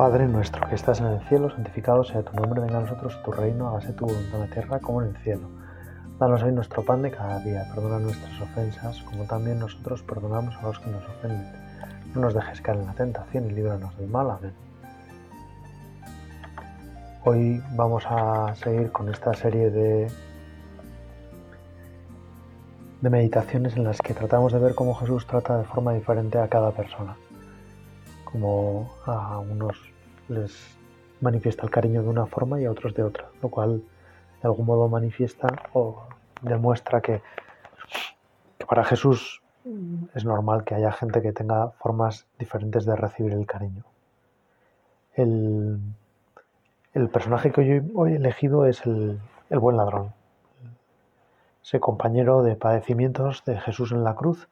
Padre nuestro que estás en el cielo, santificado sea tu nombre, venga a nosotros tu reino, hágase tu voluntad en la tierra como en el cielo. Danos hoy nuestro pan de cada día, perdona nuestras ofensas, como también nosotros perdonamos a los que nos ofenden. No nos dejes caer en la tentación y líbranos del mal. Amén. Hoy vamos a seguir con esta serie de, de meditaciones en las que tratamos de ver cómo Jesús trata de forma diferente a cada persona como a unos les manifiesta el cariño de una forma y a otros de otra, lo cual de algún modo manifiesta o demuestra que, para Jesús es normal que haya gente que tenga formas diferentes de recibir el cariño. El, personaje que hoy, hoy, he elegido es el, el buen ladrón, ese compañero de padecimientos de Jesús en la cruz,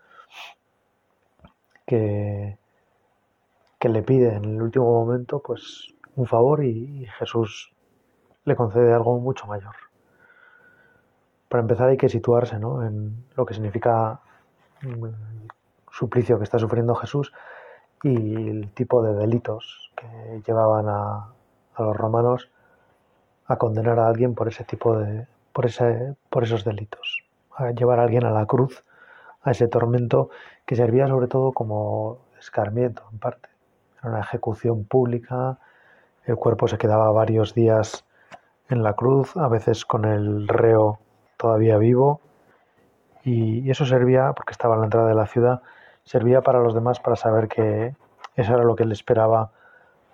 que, que le pide en el último momento pues un favor y Jesús le concede algo mucho mayor. Para empezar hay que situarse en lo que significa el suplicio que está sufriendo Jesús y el tipo de delitos que llevaban a, los romanos a condenar a alguien por ese tipo de por ese por esos delitos, a llevar a alguien a la cruz, a ese tormento que servía sobre todo como escarmiento en parte era una ejecución pública, el cuerpo se quedaba varios días en la cruz, a veces con el reo todavía vivo, y, eso servía, porque estaba en la entrada de la ciudad, servía para los demás para saber que eso era lo que le esperaba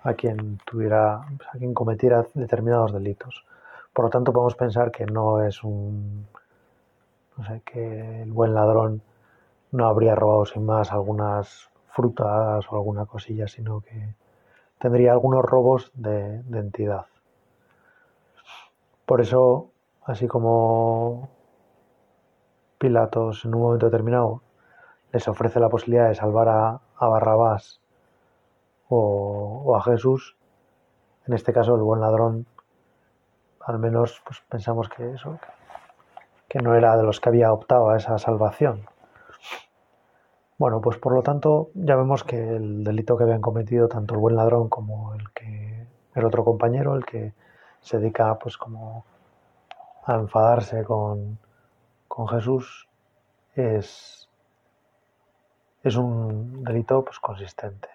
a quien tuviera, a quien cometiera determinados delitos. Por lo tanto, podemos pensar que no es un, no sé, que el buen ladrón no habría robado sin más algunas frutas o alguna cosilla, sino que tendría algunos robos de, entidad. Por eso, así como Pilatos en un momento determinado les ofrece la posibilidad de salvar a, Barrabás o, a Jesús, en este caso el buen ladrón, al menos pues, pensamos que eso, que no era de los que había optado a esa salvación. Bueno, pues por lo tanto ya vemos que el delito que habían cometido tanto el buen ladrón como el que el otro compañero, el que se dedica pues como a enfadarse con, con Jesús, es, es un delito pues consistente.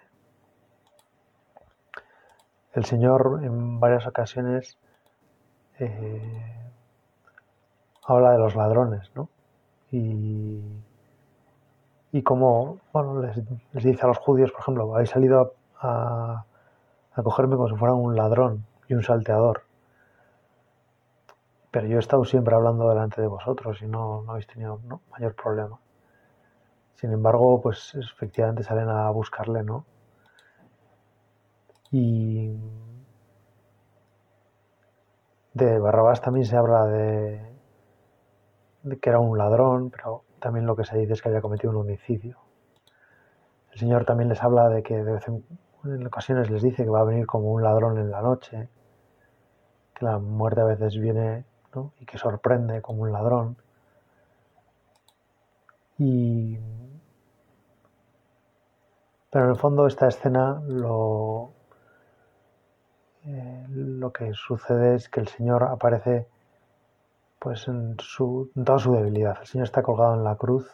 El Señor en varias ocasiones eh, habla de los ladrones, ¿no? Y y como bueno, les, dice a los judíos, por ejemplo, habéis salido a, cogerme como si fuera un ladrón y un salteador. Pero yo he estado siempre hablando delante de vosotros y no, no habéis tenido mayor problema. Sin embargo, pues efectivamente salen a buscarle, ¿no? Y de Barrabás también se habla de, de que era un ladrón, pero también lo que se dice es que había cometido un homicidio. El Señor también les habla de que de vez en, ocasiones les dice que va a venir como un ladrón en la noche, que la muerte a veces viene y que sorprende como un ladrón. Y... Pero en el fondo esta escena lo, eh, lo que sucede es que el Señor aparece pues en, su, toda su debilidad. El Señor está colgado en la cruz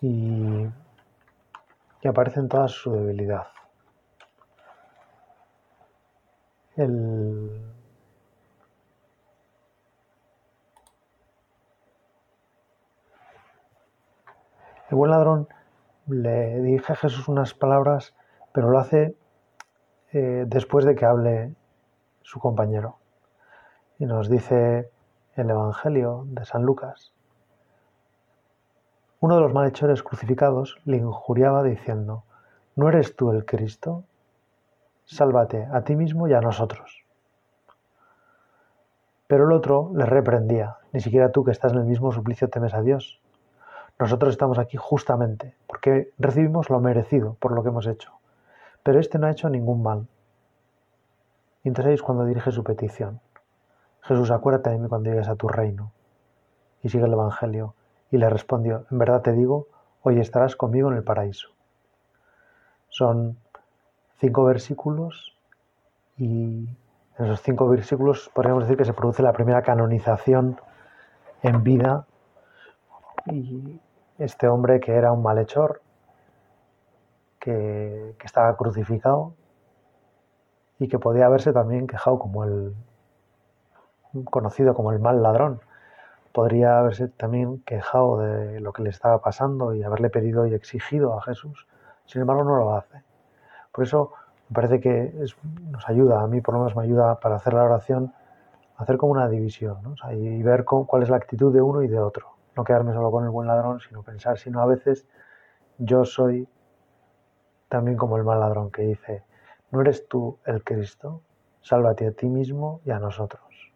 y, aparece en toda su debilidad. El, el buen ladrón le dirige a Jesús unas palabras, pero lo hace eh, después de que hable su compañero. Y nos dice el Evangelio de San Lucas. Uno de los malhechores crucificados le injuriaba diciendo, ¿no eres tú el Cristo? Sálvate a ti mismo y a nosotros. Pero el otro le reprendía, ni siquiera tú que estás en el mismo suplicio temes a Dios. Nosotros estamos aquí justamente porque recibimos lo merecido por lo que hemos hecho. Pero este no ha hecho ningún mal. Y cuando dirige su petición. Jesús, acuérdate de mí cuando llegues a tu reino. Y sigue el Evangelio. Y le respondió, en verdad te digo, hoy estarás conmigo en el paraíso. Son cinco versículos y en esos cinco versículos podríamos decir que se produce la primera canonización en vida y este hombre que era un malhechor, que, que estaba crucificado y que podía haberse también quejado como el conocido como el mal ladrón. Podría haberse también quejado de lo que le estaba pasando y haberle pedido y exigido a Jesús. Sin embargo, no lo hace. Por eso me parece que nos ayuda, a mí por lo menos me ayuda para hacer la oración, hacer como una división y ver cuál es la actitud de uno y de otro. No quedarme solo con el buen ladrón, sino pensar, sino a veces yo soy también como el mal ladrón que dice, ¿no eres tú el Cristo? Sálvate a ti mismo y a nosotros.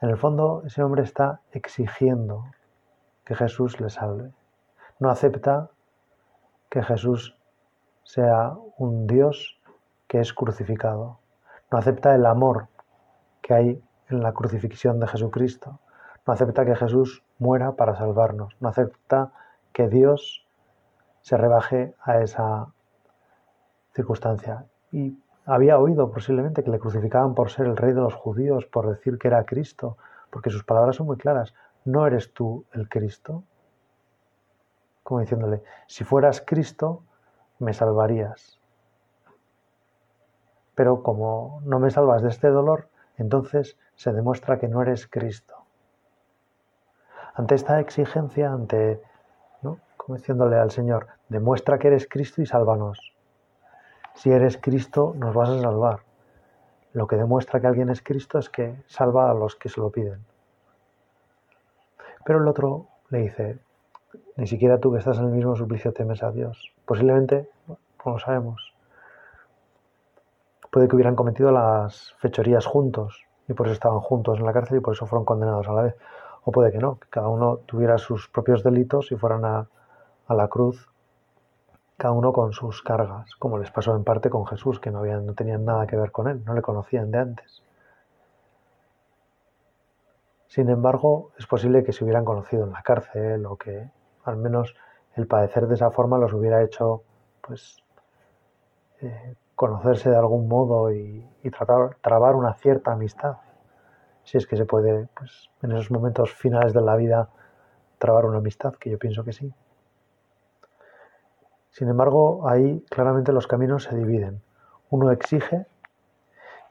En el fondo, ese hombre está exigiendo que Jesús le salve. No acepta que Jesús sea un Dios que es crucificado. No acepta el amor que hay en la crucifixión de Jesucristo. No acepta que Jesús muera para salvarnos. No acepta que Dios se rebaje a esa circunstancia. Y había oído posiblemente que le crucificaban por ser el rey de los judíos, por decir que era Cristo, porque sus palabras son muy claras. ¿No eres tú el Cristo? Como diciéndole, si fueras Cristo, me salvarías. Pero como no me salvas de este dolor, entonces se demuestra que no eres Cristo. Ante esta exigencia, ante, ¿no? como diciéndole al Señor, demuestra que eres Cristo y sálvanos si eres Cristo, nos vas a salvar. Lo que demuestra que alguien es Cristo es que salva a los que se lo piden. Pero el otro le dice, ni siquiera tú que estás en el mismo suplicio temes a Dios. Posiblemente, no lo sabemos, puede que hubieran cometido las fechorías juntos y por eso estaban juntos en la cárcel y por eso fueron condenados a la vez. O puede que no, que cada uno tuviera sus propios delitos y fueran a, a la cruz cada uno con sus cargas, como les pasó en parte con Jesús, que no, habían, no tenían nada que ver con él, no le conocían de antes. Sin embargo, es posible que se hubieran conocido en la cárcel o que al menos el padecer de esa forma los hubiera hecho pues eh, conocerse de algún modo y, y, tratar, trabar una cierta amistad. Si es que se puede, pues en esos momentos finales de la vida, trabar una amistad, que yo pienso que sí. Sin embargo, ahí claramente los caminos se dividen. Uno exige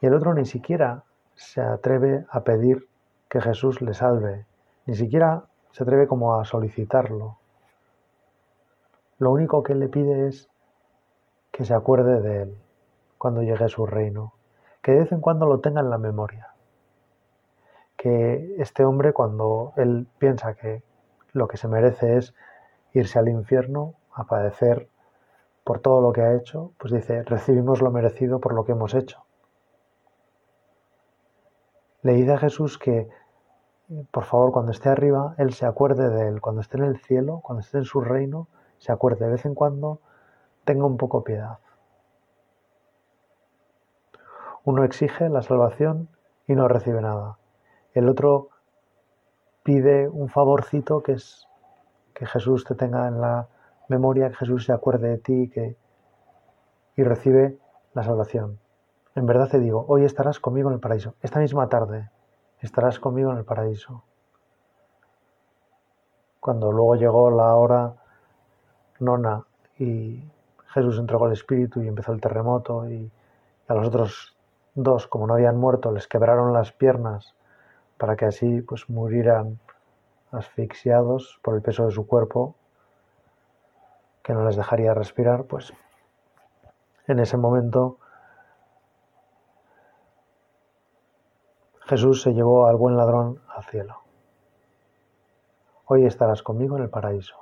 y el otro ni siquiera se atreve a pedir que Jesús le salve, ni siquiera se atreve como a solicitarlo. Lo único que le pide es que se acuerde de él cuando llegue su reino, que de vez en cuando lo tenga en la memoria, que este hombre cuando él piensa que lo que se merece es irse al infierno a padecer por todo lo que ha hecho, pues dice, recibimos lo merecido por lo que hemos hecho. Le dice a Jesús que, por favor, cuando esté arriba, Él se acuerde de Él, cuando esté en el cielo, cuando esté en su reino, se acuerde de vez en cuando, tenga un poco piedad. Uno exige la salvación y no recibe nada. El otro pide un favorcito que es que Jesús te tenga en la memoria que Jesús se acuerde de ti que, y recibe la salvación. En verdad te digo, hoy estarás conmigo en el paraíso. Esta misma tarde estarás conmigo en el paraíso. Cuando luego llegó la hora nona y Jesús entregó el Espíritu y empezó el terremoto y a los otros dos, como no habían muerto, les quebraron las piernas para que así pues murieran asfixiados por el peso de su cuerpo que no les dejaría respirar, pues en ese momento Jesús se llevó al buen ladrón al cielo. Hoy estarás conmigo en el paraíso.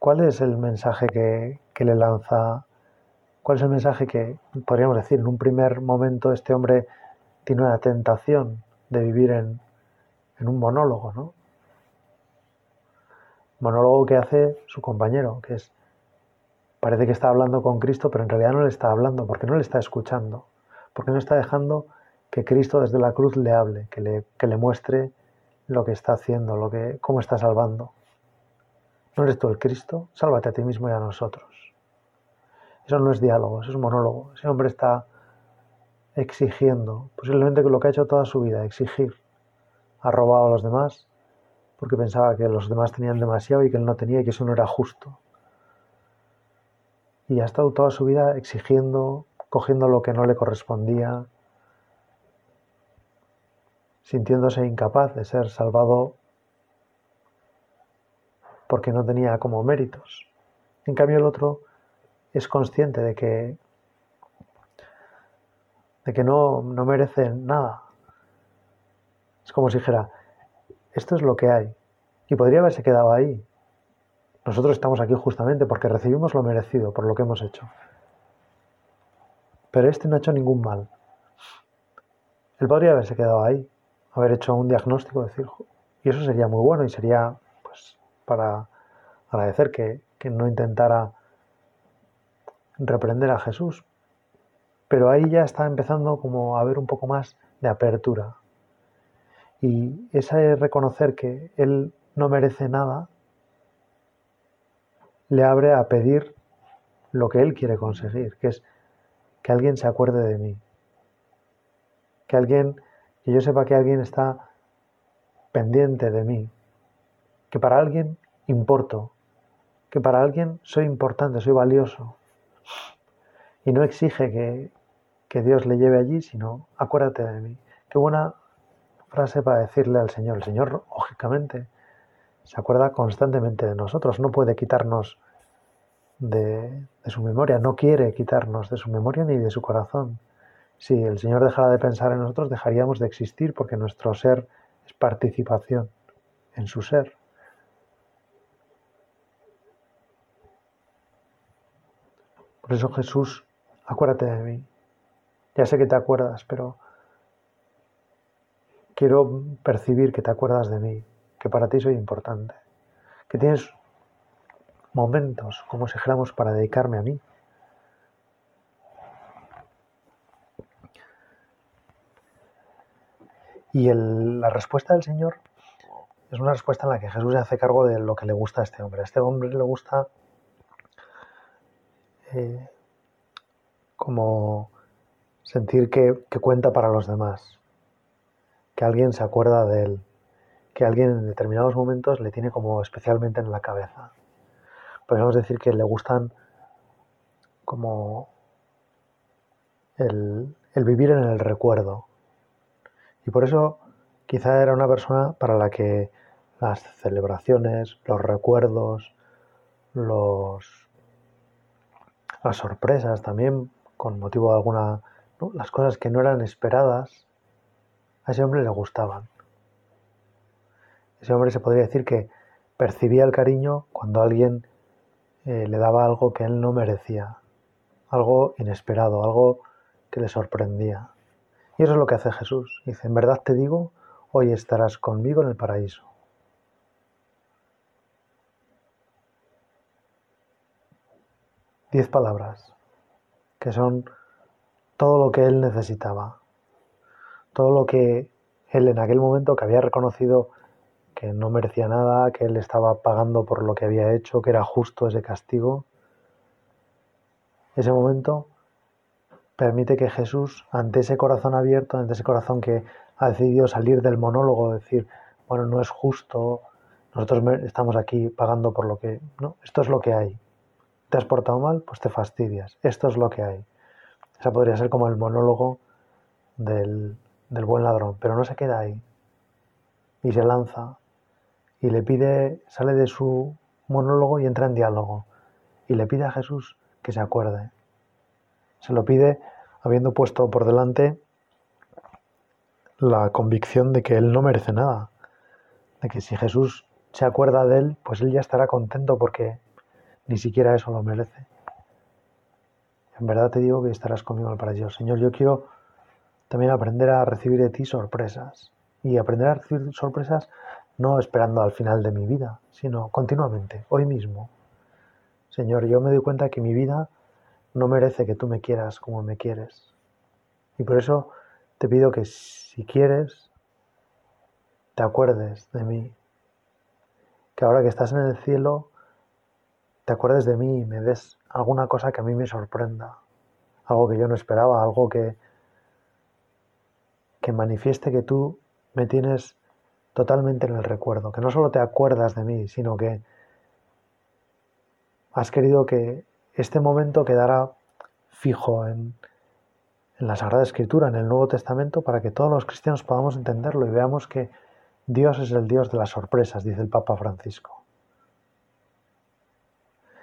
¿Cuál es el mensaje que, que, le lanza? ¿Cuál es el mensaje que, podríamos decir, en un primer momento este hombre tiene una tentación de vivir en, en un monólogo, ¿no? Monólogo que hace su compañero, que es, parece que está hablando con Cristo, pero en realidad no le está hablando, porque no le está escuchando, porque no está dejando que Cristo desde la cruz le hable, que le, que le muestre lo que está haciendo, lo que, cómo está salvando. ¿No eres tú el Cristo? Sálvate a ti mismo y a nosotros. Eso no es diálogo, eso es monólogo. Ese hombre está exigiendo, posiblemente lo que ha hecho toda su vida, exigir. Ha robado a los demás porque pensaba que los demás tenían demasiado y que él no tenía y que eso no era justo. Y ha estado toda su vida exigiendo, cogiendo lo que no le correspondía, sintiéndose incapaz de ser salvado porque no tenía como méritos. En cambio el otro es consciente de que de que no, no merece nada. Es como si dijera, esto es lo que hay. Y podría haberse quedado ahí. Nosotros estamos aquí justamente porque recibimos lo merecido por lo que hemos hecho. Pero este no ha hecho ningún mal. Él podría haberse quedado ahí, haber hecho un diagnóstico, decir, y eso sería muy bueno y sería, pues, para agradecer que, que no intentara reprender a Jesús. Pero ahí ya está empezando como a haber un poco más de apertura. Y ese reconocer que Él no merece nada, le abre a pedir lo que Él quiere conseguir, que es que alguien se acuerde de mí. Que alguien, que yo sepa que alguien está pendiente de mí. Que para alguien importo. Que para alguien soy importante, soy valioso y no exige que, Dios le lleve allí, sino acuérdate de mí. Qué buena frase para decirle al Señor. El Señor, lógicamente, se acuerda constantemente de nosotros, no puede quitarnos de, de, su memoria, no quiere quitarnos de su memoria ni de su corazón. Si el Señor dejara de pensar en nosotros, dejaríamos de existir porque nuestro ser es participación en su ser. Por eso Jesús acuérdate de mí. Ya sé que te acuerdas, pero quiero percibir que te acuerdas de mí, que para ti soy importante, que tienes momentos, como si dijéramos, para dedicarme a mí. Y la respuesta del Señor es una respuesta en la que Jesús se hace cargo de lo que le gusta a este hombre. A este hombre le gusta eh, como sentir que, cuenta para los demás, que alguien se acuerda de él, que alguien en determinados momentos le tiene como especialmente en la cabeza. Podríamos decir que le gustan como el, vivir en el recuerdo. Y por eso quizá era una persona para la que las celebraciones, los recuerdos, los, las sorpresas también con motivo de alguna, las cosas que no eran esperadas, a ese hombre le gustaban. Ese hombre se podría decir que percibía el cariño cuando alguien eh, le daba algo que él no merecía, algo inesperado, algo que le sorprendía. Y eso es lo que hace Jesús. Dice, en verdad te digo, hoy estarás conmigo en el paraíso. Diez palabras que son todo lo que él necesitaba, todo lo que él en aquel momento que había reconocido que no merecía nada, que él estaba pagando por lo que había hecho, que era justo ese castigo, ese momento permite que Jesús, ante ese corazón abierto, ante ese corazón que ha decidido salir del monólogo, decir, bueno, no es justo, nosotros estamos aquí pagando por lo que... No, esto es lo que hay te has portado mal, pues te fastidias. Esto es lo que hay. Esa podría ser como el monólogo del, del buen ladrón, pero no se queda ahí. Y se lanza y le pide, sale de su monólogo y entra en diálogo. Y le pide a Jesús que se acuerde. Se lo pide habiendo puesto por delante la convicción de que él no merece nada. De que si Jesús se acuerda de él, pues él ya estará contento porque ni siquiera eso lo merece. En verdad te digo que estarás conmigo el paraíso. Señor, yo quiero también aprender a recibir de ti sorpresas. Y aprender a recibir sorpresas no esperando al final de mi vida, sino continuamente, hoy mismo. Señor, yo me doy cuenta que mi vida no merece que tú me quieras como me quieres. Y por eso te pido que si quieres, te acuerdes de mí. Que ahora que estás en el cielo, te acuerdes de mí y me des alguna cosa que a mí me sorprenda, algo que yo no esperaba, algo que, que manifieste que tú me tienes totalmente en el recuerdo, que no solo te acuerdas de mí, sino que has querido que este momento quedara fijo en, en la Sagrada Escritura, en el Nuevo Testamento, para que todos los cristianos podamos entenderlo y veamos que Dios es el Dios de las sorpresas, dice el Papa Francisco.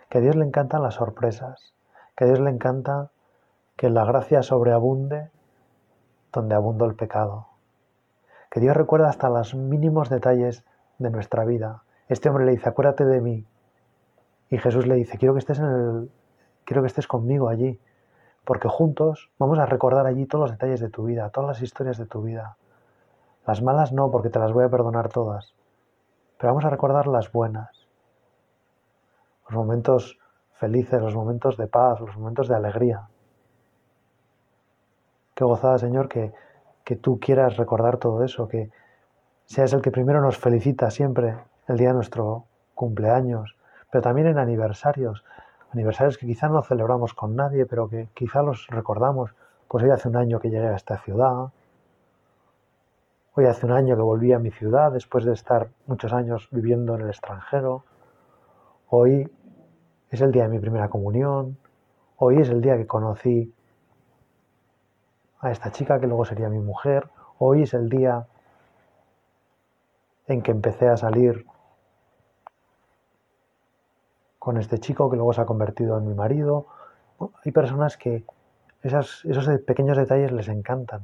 Que a Dios le encantan las sorpresas, que a Dios le encanta que la gracia sobreabunde donde abundó el pecado. Que Dios recuerda hasta los mínimos detalles de nuestra vida. Este hombre le dice, acuérdate de mí. Y Jesús le dice, quiero que estés en el, quiero que estés conmigo allí porque juntos vamos a recordar allí todos los detalles de tu vida, todas las historias de tu vida. Las malas no, porque te las voy a perdonar todas, pero vamos a recordar las buenas, los momentos felices, los momentos de paz, los momentos de alegría. Qué gozada, Señor, que, que tú quieras recordar todo eso, que seas el que primero nos felicita siempre el día de nuestro cumpleaños, pero también en aniversarios, aniversarios que quizá no celebramos con nadie, pero que quizá los recordamos. Pues hoy hace un año que llegué a esta ciudad, hoy hace un año que volví a mi ciudad después de estar muchos años viviendo en el extranjero, hoy es el día de mi primera comunión, hoy es el día que conocí a esta chica que luego sería mi mujer, hoy es el día en que empecé a salir con este chico que luego se ha convertido en mi marido. Hay personas que esos pequeños detalles les encantan.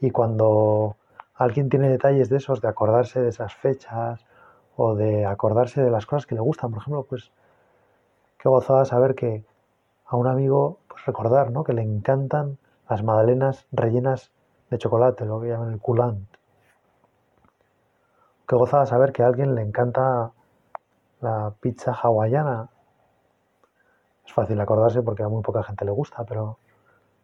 Y cuando alguien tiene detalles de esos, de acordarse de esas fechas o de acordarse de las cosas que le gustan, por ejemplo, pues qué gozada saber que a un amigo, recordar, ¿no? Que le encantan las magdalenas rellenas de chocolate, lo que llaman el coulant. Qué gozada saber que a alguien le encanta la pizza hawaiana. Es fácil acordarse porque a muy poca gente le gusta, pero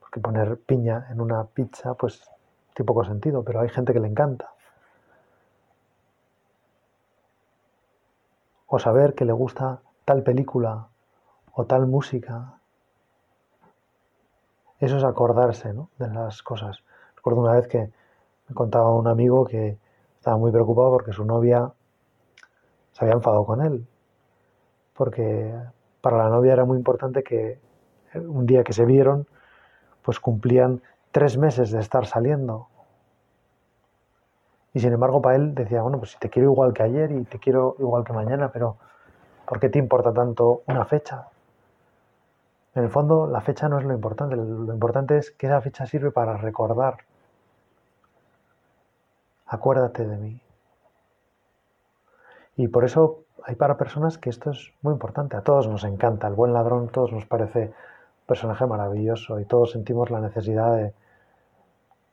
porque poner piña en una pizza, pues tiene poco sentido, pero hay gente que le encanta. O saber que le gusta tal película o tal música. Eso es acordarse de las cosas. Recuerdo una vez que me contaba un amigo que estaba muy preocupado porque su novia se había enfadado con él, porque para la novia era muy importante que un día que se vieron, pues cumplían tres meses de estar saliendo. Y sin embargo para él decía, bueno, pues si te quiero igual que ayer y te quiero igual que mañana, pero ¿por qué te importa tanto una fecha? En el fondo la fecha no es lo importante, lo importante es que esa fecha sirve para recordar. Acuérdate de mí. Y por eso hay para personas que esto es muy importante. A todos nos encanta. El buen ladrón, todos nos parece un personaje maravilloso y todos sentimos la necesidad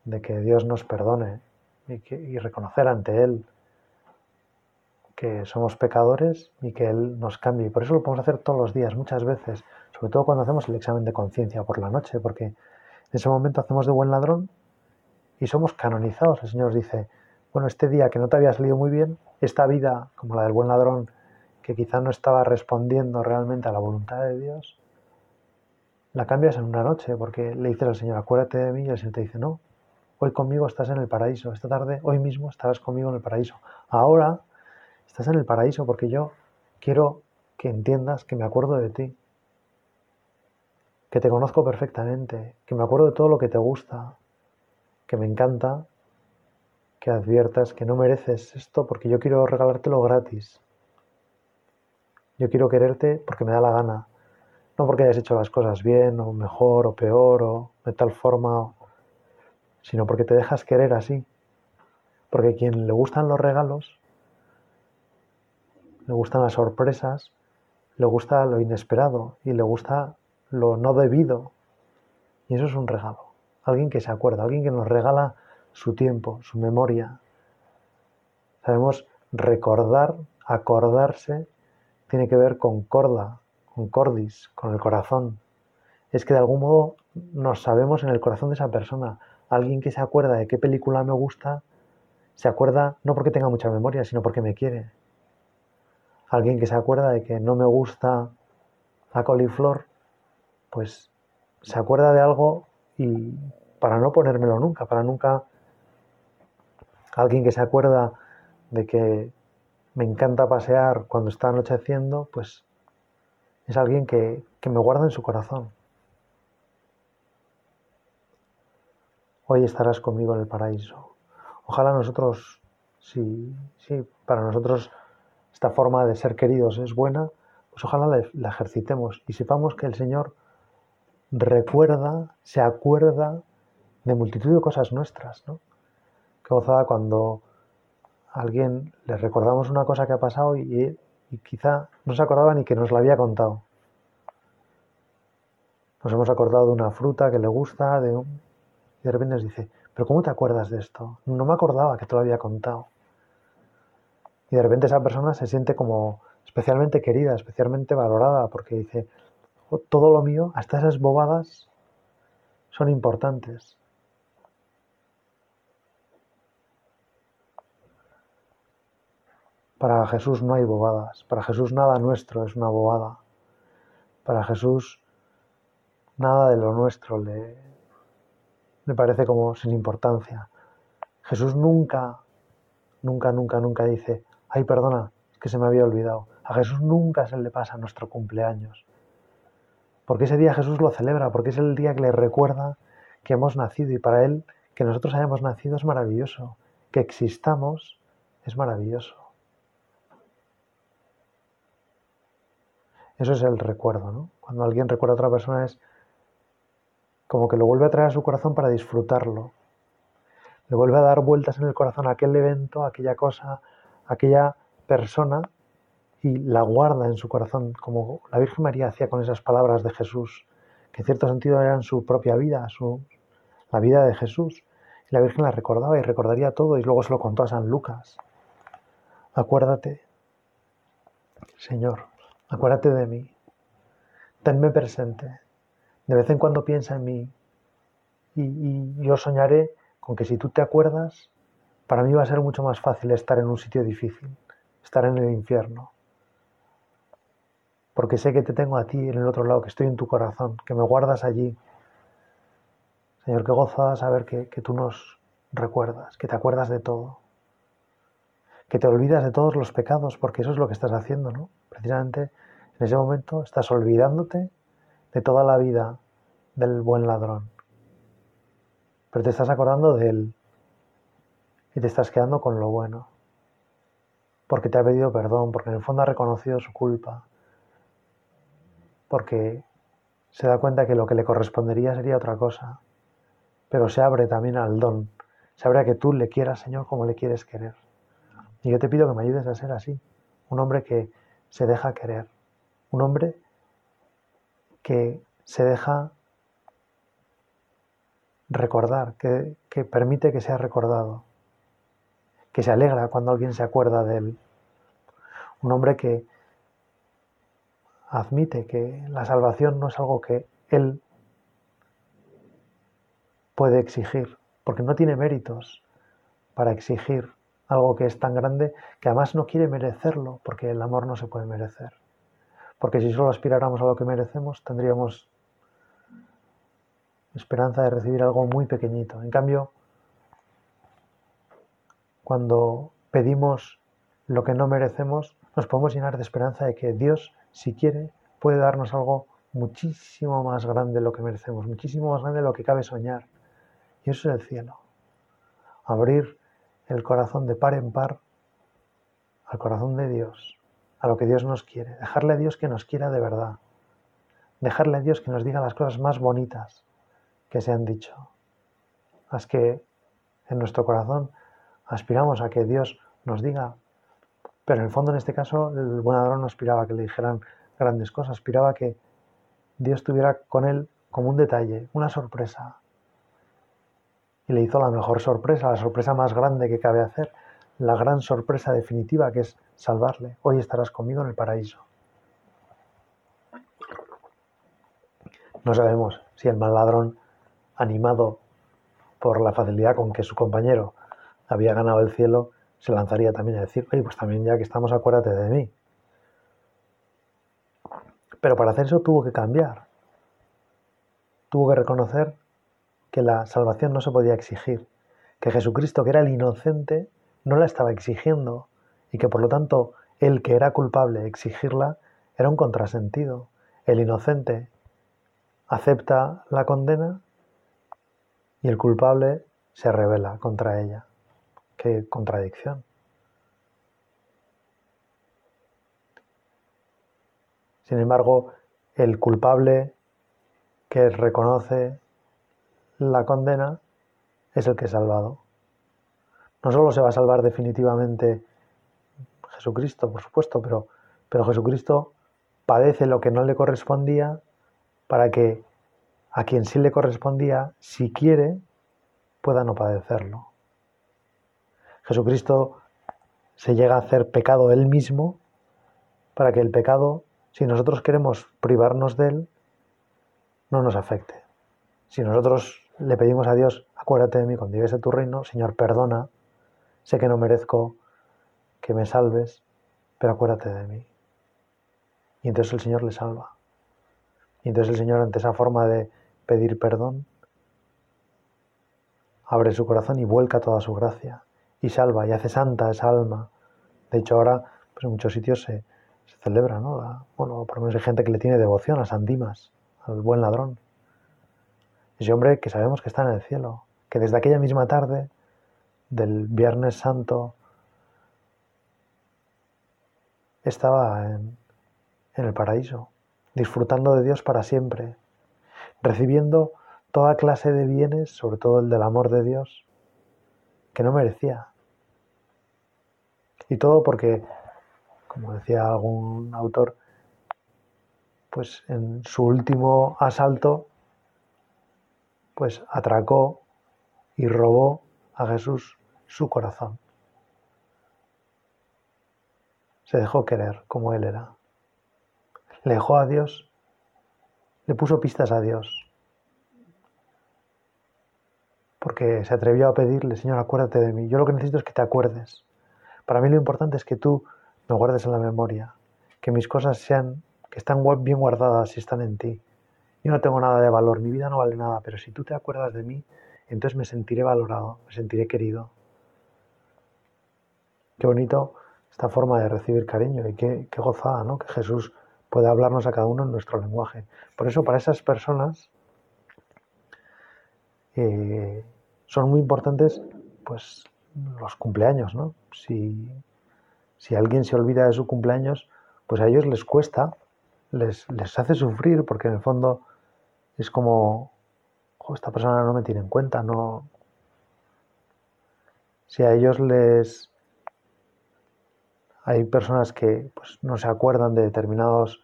de, que Dios nos perdone y, reconocer ante Él que somos pecadores y que Él nos cambie. Y por eso lo podemos hacer todos los días, muchas veces, sobre todo cuando hacemos el examen de conciencia por la noche, porque en ese momento hacemos de buen ladrón y somos canonizados. El Señor dice, bueno, este día que no te había salido muy bien, esta vida, como la del buen ladrón, que quizá no estaba respondiendo realmente a la voluntad de Dios, la cambias en una noche porque le dices al Señor, acuérdate de mí y el Señor te dice, no, hoy conmigo estás en el paraíso, esta tarde, hoy mismo estarás conmigo en el paraíso. Ahora estás en el paraíso porque yo quiero que entiendas que me acuerdo de ti, que te conozco perfectamente, que me acuerdo de todo lo que te gusta, que me encanta que adviertas que no mereces esto porque yo quiero regalártelo gratis. Yo quiero quererte porque me da la gana, no porque hayas hecho las cosas bien o mejor o peor o de tal forma, sino porque te dejas querer así. Porque a quien le gustan los regalos, le gustan las sorpresas, le gusta lo inesperado y le gusta lo no debido. Y eso es un regalo. Alguien que se acuerda, alguien que nos regala su tiempo, su memoria. Sabemos recordar, acordarse, tiene que ver con corda, con cordis, con el corazón. Es que de algún modo nos sabemos en el corazón de esa persona. Alguien que se acuerda de qué película me gusta, se acuerda no porque tenga mucha memoria, sino porque me quiere. Alguien que se acuerda de que no me gusta la coliflor, pues se acuerda de algo y para no ponérmelo nunca, para nunca... Alguien que se acuerda de que me encanta pasear cuando está anocheciendo, pues es alguien que, que me guarda en su corazón. Hoy estarás conmigo en el paraíso. Ojalá nosotros, si, si para nosotros esta forma de ser queridos es buena, pues ojalá la, ejercitemos y sepamos que el Señor recuerda, se acuerda de multitud de cosas nuestras, ¿no? Qué gozada cuando a alguien le recordamos una cosa que ha pasado y, y quizá no se acordaba ni que nos la había contado. Nos hemos acordado de una fruta que le gusta, de un... y de repente nos dice, pero ¿cómo te acuerdas de esto? No me acordaba que te lo había contado. Y de repente esa persona se siente como especialmente querida, especialmente valorada, porque dice, todo lo mío, hasta esas bobadas, son importantes. Para Jesús no hay bobadas, para Jesús nada nuestro es una bobada. Para Jesús nada de lo nuestro le, le parece como sin importancia. Jesús nunca, nunca, nunca, nunca dice, ay, perdona, que se me había olvidado. A Jesús nunca se le pasa nuestro cumpleaños. Porque ese día Jesús lo celebra, porque es el día que le recuerda que hemos nacido y para Él que nosotros hayamos nacido es maravilloso, que existamos es maravilloso. Eso es el recuerdo, ¿no? Cuando alguien recuerda a otra persona es como que lo vuelve a traer a su corazón para disfrutarlo. Le vuelve a dar vueltas en el corazón a aquel evento, a aquella cosa, a aquella persona y la guarda en su corazón, como la Virgen María hacía con esas palabras de Jesús, que en cierto sentido eran su propia vida, su, la vida de Jesús. Y la Virgen la recordaba y recordaría todo y luego se lo contó a San Lucas. Acuérdate, Señor, acuérdate de mí, tenme presente, de vez en cuando piensa en mí y, y yo soñaré con que si tú te acuerdas, para mí va a ser mucho más fácil estar en un sitio difícil, estar en el infierno porque sé que te tengo a ti en el otro lado, que estoy en tu corazón, que me guardas allí. Señor, qué goza saber que, que tú nos recuerdas, que te acuerdas de todo, que te olvidas de todos los pecados, porque eso es lo que estás haciendo, ¿no? Precisamente en ese momento estás olvidándote de toda la vida del buen ladrón, pero te estás acordando de él y te estás quedando con lo bueno, porque te ha pedido perdón, porque en el fondo ha reconocido su culpa, porque se da cuenta que lo que le correspondería sería otra cosa, pero se abre también al don, se abre a que tú le quieras, Señor, como le quieres querer. Y yo te pido que me ayudes a ser así, un hombre que se deja querer, un hombre que se deja recordar, que, permite que sea recordado, que se alegra cuando alguien se acuerda de él. Un hombre que, admite que la salvación no es algo que él puede exigir, porque no tiene méritos para exigir algo que es tan grande que además no quiere merecerlo, porque el amor no se puede merecer. Porque si solo aspiráramos a lo que merecemos, tendríamos esperanza de recibir algo muy pequeñito. En cambio, cuando pedimos lo que no merecemos, nos podemos llenar de esperanza de que Dios si quiere, puede darnos algo muchísimo más grande de lo que merecemos, muchísimo más grande de lo que cabe soñar. Y eso es el cielo. Abrir el corazón de par en par al corazón de Dios, a lo que Dios nos quiere. Dejarle a Dios que nos quiera de verdad. Dejarle a Dios que nos diga las cosas más bonitas que se han dicho. Las que en nuestro corazón aspiramos a que Dios nos diga pero en el fondo, en este caso, el buen ladrón no aspiraba a que le dijeran grandes cosas, aspiraba a que Dios tuviera con él como un detalle, una sorpresa. Y le hizo la mejor sorpresa, la sorpresa más grande que cabe hacer, la gran sorpresa definitiva que es salvarle. Hoy estarás conmigo en el paraíso. No sabemos si el mal ladrón, animado por la facilidad con que su compañero había ganado el cielo, se lanzaría también a decir, oye, pues también ya que estamos, acuérdate de mí. Pero para hacer eso tuvo que cambiar. Tuvo que reconocer que la salvación no se podía exigir, que Jesucristo, que era el inocente, no la estaba exigiendo y que por lo tanto el que era culpable exigirla era un contrasentido. El inocente acepta la condena y el culpable se revela contra ella. Qué contradicción. Sin embargo, el culpable que reconoce la condena es el que es salvado. No solo se va a salvar definitivamente Jesucristo, por supuesto, pero, pero Jesucristo padece lo que no le correspondía para que a quien sí le correspondía, si quiere, pueda no padecerlo. Jesucristo se llega a hacer pecado él mismo para que el pecado, si nosotros queremos privarnos de él, no nos afecte. Si nosotros le pedimos a Dios, acuérdate de mí cuando llegues a tu reino, Señor, perdona, sé que no merezco que me salves, pero acuérdate de mí. Y entonces el Señor le salva. Y entonces el Señor, ante esa forma de pedir perdón, abre su corazón y vuelca toda su gracia y salva y hace santa esa alma. De hecho, ahora pues en muchos sitios se, celebra, ¿no? bueno, por lo menos hay gente que le tiene devoción a San Dimas, al buen ladrón. Ese hombre que sabemos que está en el cielo, que desde aquella misma tarde del Viernes Santo estaba en, en el paraíso, disfrutando de Dios para siempre, recibiendo toda clase de bienes, sobre todo el del amor de Dios, que no merecía. Y todo porque, como decía algún autor, pues en su último asalto, pues atracó y robó a Jesús su corazón. Se dejó querer como él era. Le dejó a Dios, le puso pistas a Dios. Porque se atrevió a pedirle, Señor, acuérdate de mí. Yo lo que necesito es que te acuerdes. Para mí lo importante es que tú me guardes en la memoria, que mis cosas sean, que están bien guardadas y están en ti. Yo no tengo nada de valor, mi vida no vale nada, pero si tú te acuerdas de mí, entonces me sentiré valorado, me sentiré querido. Qué bonito esta forma de recibir cariño y qué, qué gozada, ¿no? Que Jesús puede hablarnos a cada uno en nuestro lenguaje. Por eso, para esas personas eh, son muy importantes, pues, los cumpleaños, ¿no? Si, si, alguien se olvida de su cumpleaños, pues a ellos les cuesta, les, les hace sufrir, porque en el fondo es como, esta persona no me tiene en cuenta, no. Si a ellos les, hay personas que pues, no se acuerdan de determinados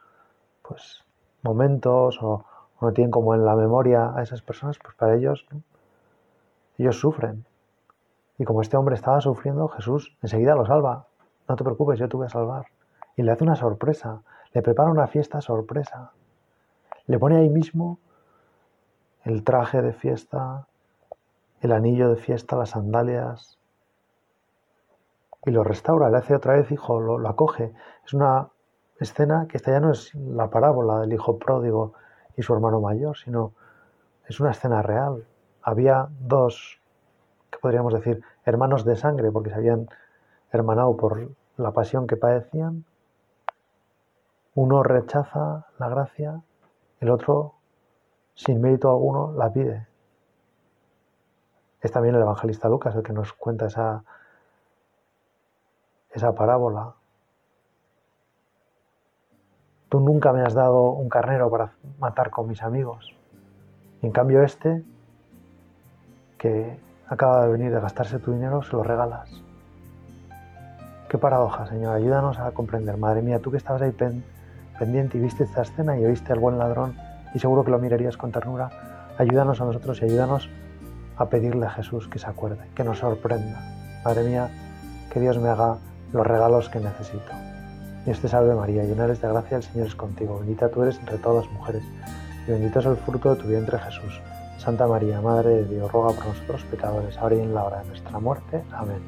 pues, momentos o, no tienen como en la memoria a esas personas, pues para ellos, ellos sufren. Y como este hombre estaba sufriendo, Jesús enseguida lo salva. No te preocupes, yo te voy a salvar. Y le hace una sorpresa, le prepara una fiesta sorpresa. Le pone ahí mismo el traje de fiesta, el anillo de fiesta, las sandalias, y lo restaura, le hace otra vez hijo, lo, acoge. Es una escena que esta ya no es la parábola del hijo pródigo y su hermano mayor, sino es una escena real. Había dos, podríamos decir, hermanos de sangre, porque se habían hermanado por la pasión que padecían. Uno rechaza la gracia, el otro, sin mérito alguno, la pide. Es también el evangelista Lucas el que nos cuenta esa esa parábola. Tú nunca me has dado un carnero para matar con mis amigos. En cambio este, que acaba de venir de gastarse tu dinero, se lo regalas. Qué paradoja, Señor. Ayúdanos a comprender. Madre mía, tú que estabas ahí pendiente y viste esta escena y oíste al buen ladrón y seguro que lo mirarías con ternura, ayúdanos a nosotros y ayúdanos a pedirle a Jesús que se acuerde, que nos sorprenda. Madre mía, que Dios me haga los regalos que necesito. Dios te salve María, llena eres de gracia, el Señor es contigo, bendita tú eres entre todas las mujeres, y bendito es el fruto de tu vientre Jesús. Santa María, Madre de Dios, ruega por nosotros pecadores, ahora y en la hora de nuestra muerte. Amén.